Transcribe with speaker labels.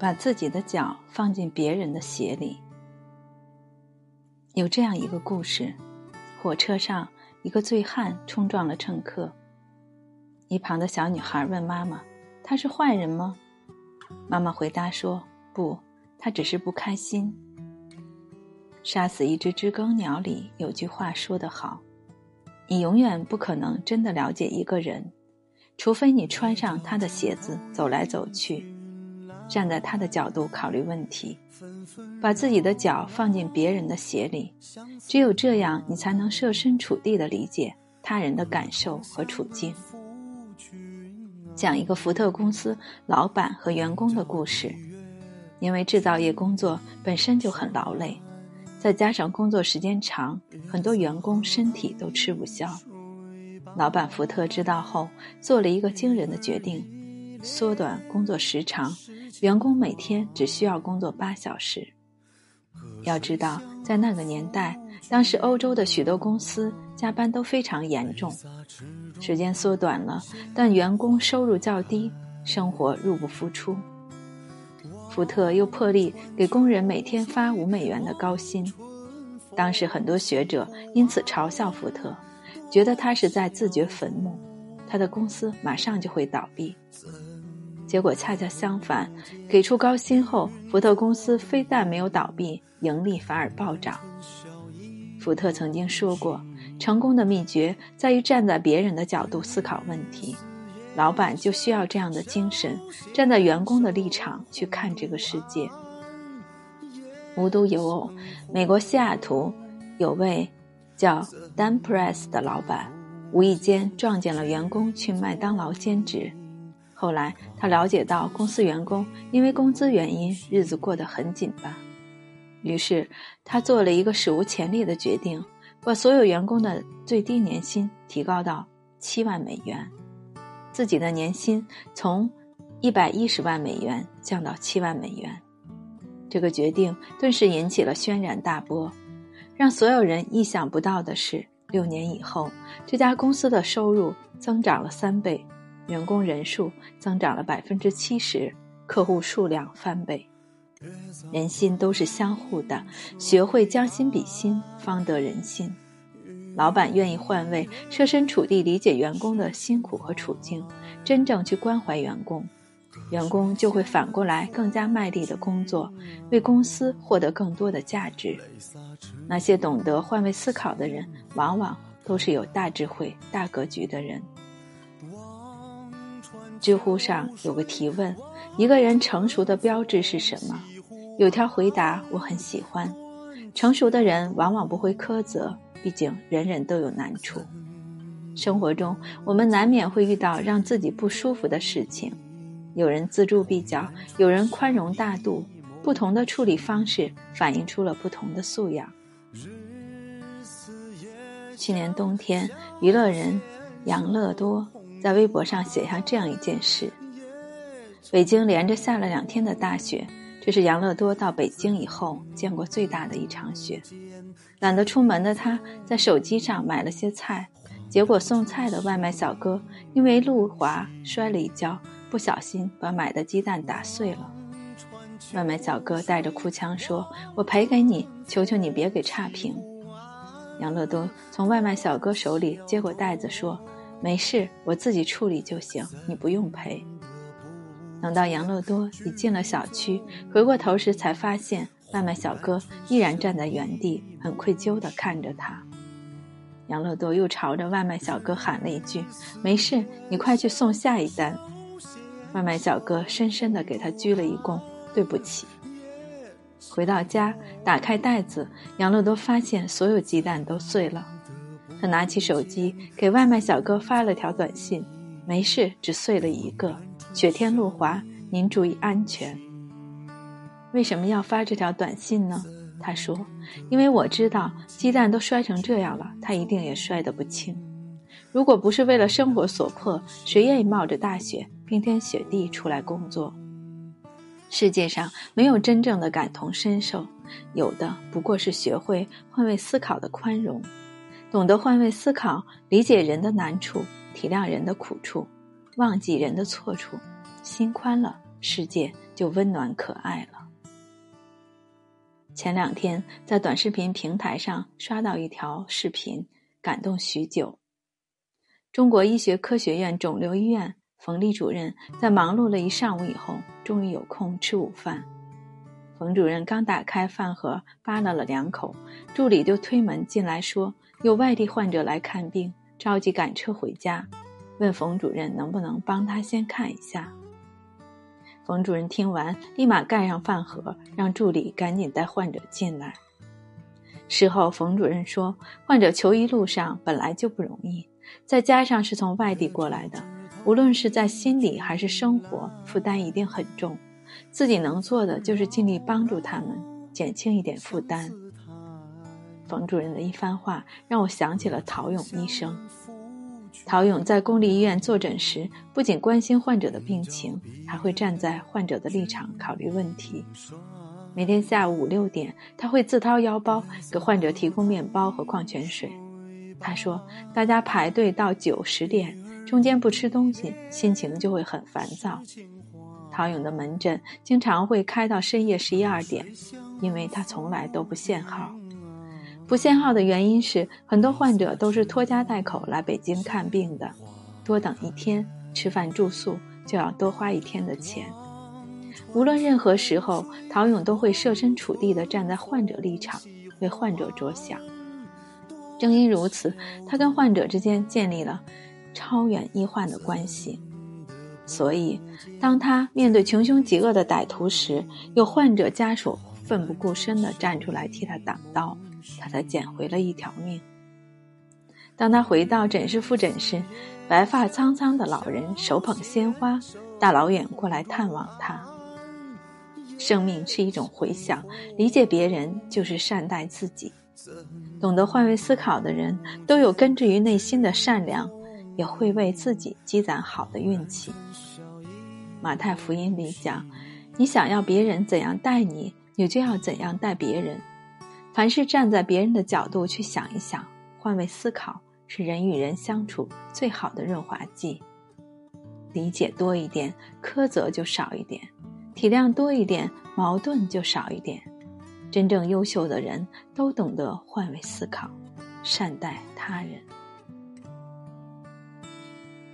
Speaker 1: 把自己的脚放进别人的鞋里。有这样一个故事：火车上，一个醉汉冲撞了乘客。一旁的小女孩问妈妈：“他是坏人吗？”妈妈回答说：“不，他只是不开心。”杀死一只知更鸟里有句话说得好：“你永远不可能真的了解一个人，除非你穿上他的鞋子走来走去。”站在他的角度考虑问题，把自己的脚放进别人的鞋里，只有这样，你才能设身处地的理解他人的感受和处境。讲一个福特公司老板和员工的故事。因为制造业工作本身就很劳累，再加上工作时间长，很多员工身体都吃不消。老板福特知道后，做了一个惊人的决定：缩短工作时长。员工每天只需要工作八小时。要知道，在那个年代，当时欧洲的许多公司加班都非常严重。时间缩短了，但员工收入较低，生活入不敷出。福特又破例给工人每天发五美元的高薪。当时很多学者因此嘲笑福特，觉得他是在自掘坟墓，他的公司马上就会倒闭。结果恰恰相反，给出高薪后，福特公司非但没有倒闭，盈利反而暴涨。福特曾经说过，成功的秘诀在于站在别人的角度思考问题。老板就需要这样的精神，站在员工的立场去看这个世界。无独有偶，美国西雅图有位叫 Dan Press 的老板，无意间撞见了员工去麦当劳兼职。后来，他了解到公司员工因为工资原因，日子过得很紧巴。于是，他做了一个史无前例的决定，把所有员工的最低年薪提高到七万美元，自己的年薪从一百一十万美元降到七万美元。这个决定顿时引起了轩然大波。让所有人意想不到的是，六年以后，这家公司的收入增长了三倍。员工人数增长了百分之七十，客户数量翻倍。人心都是相互的，学会将心比心，方得人心。老板愿意换位，设身处地理解员工的辛苦和处境，真正去关怀员工，员工就会反过来更加卖力的工作，为公司获得更多的价值。那些懂得换位思考的人，往往都是有大智慧、大格局的人。知乎上有个提问：一个人成熟的标志是什么？有条回答我很喜欢：成熟的人往往不会苛责，毕竟人人都有难处。生活中，我们难免会遇到让自己不舒服的事情，有人锱铢必较，有人宽容大度，不同的处理方式反映出了不同的素养。去年冬天，娱乐人杨乐多。在微博上写下这样一件事：北京连着下了两天的大雪，这是杨乐多到北京以后见过最大的一场雪。懒得出门的他，在手机上买了些菜，结果送菜的外卖小哥因为路滑摔了一跤，不小心把买的鸡蛋打碎了。外卖小哥带着哭腔说：“我赔给你，求求你别给差评。”杨乐多从外卖小哥手里接过袋子说。没事，我自己处理就行，你不用赔。等到杨乐多已进了小区，回过头时才发现外卖小哥依然站在原地，很愧疚地看着他。杨乐多又朝着外卖小哥喊了一句：“没事，你快去送下一单。”外卖小哥深深地给他鞠了一躬：“对不起。”回到家，打开袋子，杨乐多发现所有鸡蛋都碎了。他拿起手机给外卖小哥发了条短信：“没事，只碎了一个。雪天路滑，您注意安全。”为什么要发这条短信呢？他说：“因为我知道鸡蛋都摔成这样了，他一定也摔得不轻。如果不是为了生活所迫，谁愿意冒着大雪、冰天雪地出来工作？世界上没有真正的感同身受，有的不过是学会换位思考的宽容。”懂得换位思考，理解人的难处，体谅人的苦处，忘记人的错处，心宽了，世界就温暖可爱了。前两天在短视频平台上刷到一条视频，感动许久。中国医学科学院肿瘤医院冯丽主任在忙碌了一上午以后，终于有空吃午饭。冯主任刚打开饭盒，扒拉了两口，助理就推门进来，说有外地患者来看病，着急赶车回家，问冯主任能不能帮他先看一下。冯主任听完，立马盖上饭盒，让助理赶紧带患者进来。事后，冯主任说，患者求医路上本来就不容易，再加上是从外地过来的，无论是在心理还是生活，负担一定很重。自己能做的就是尽力帮助他们，减轻一点负担。冯主任的一番话让我想起了陶勇医生。陶勇在公立医院坐诊时，不仅关心患者的病情，还会站在患者的立场考虑问题。每天下午五六点，他会自掏腰包给患者提供面包和矿泉水。他说：“大家排队到九十点，中间不吃东西，心情就会很烦躁。”陶勇的门诊经常会开到深夜十一二点，因为他从来都不限号。不限号的原因是，很多患者都是拖家带口来北京看病的，多等一天，吃饭住宿就要多花一天的钱。无论任何时候，陶勇都会设身处地地站在患者立场，为患者着想。正因如此，他跟患者之间建立了超远医患的关系。所以，当他面对穷凶极恶的歹徒时，有患者家属奋不顾身地站出来替他挡刀，他才捡回了一条命。当他回到诊室复诊时，白发苍苍的老人手捧鲜花，大老远过来探望他。生命是一种回响，理解别人就是善待自己。懂得换位思考的人，都有根植于内心的善良。也会为自己积攒好的运气。马太福音里讲：“你想要别人怎样待你，你就要怎样待别人。凡是站在别人的角度去想一想，换位思考是人与人相处最好的润滑剂。理解多一点，苛责就少一点；体谅多一点，矛盾就少一点。真正优秀的人都懂得换位思考，善待他人。”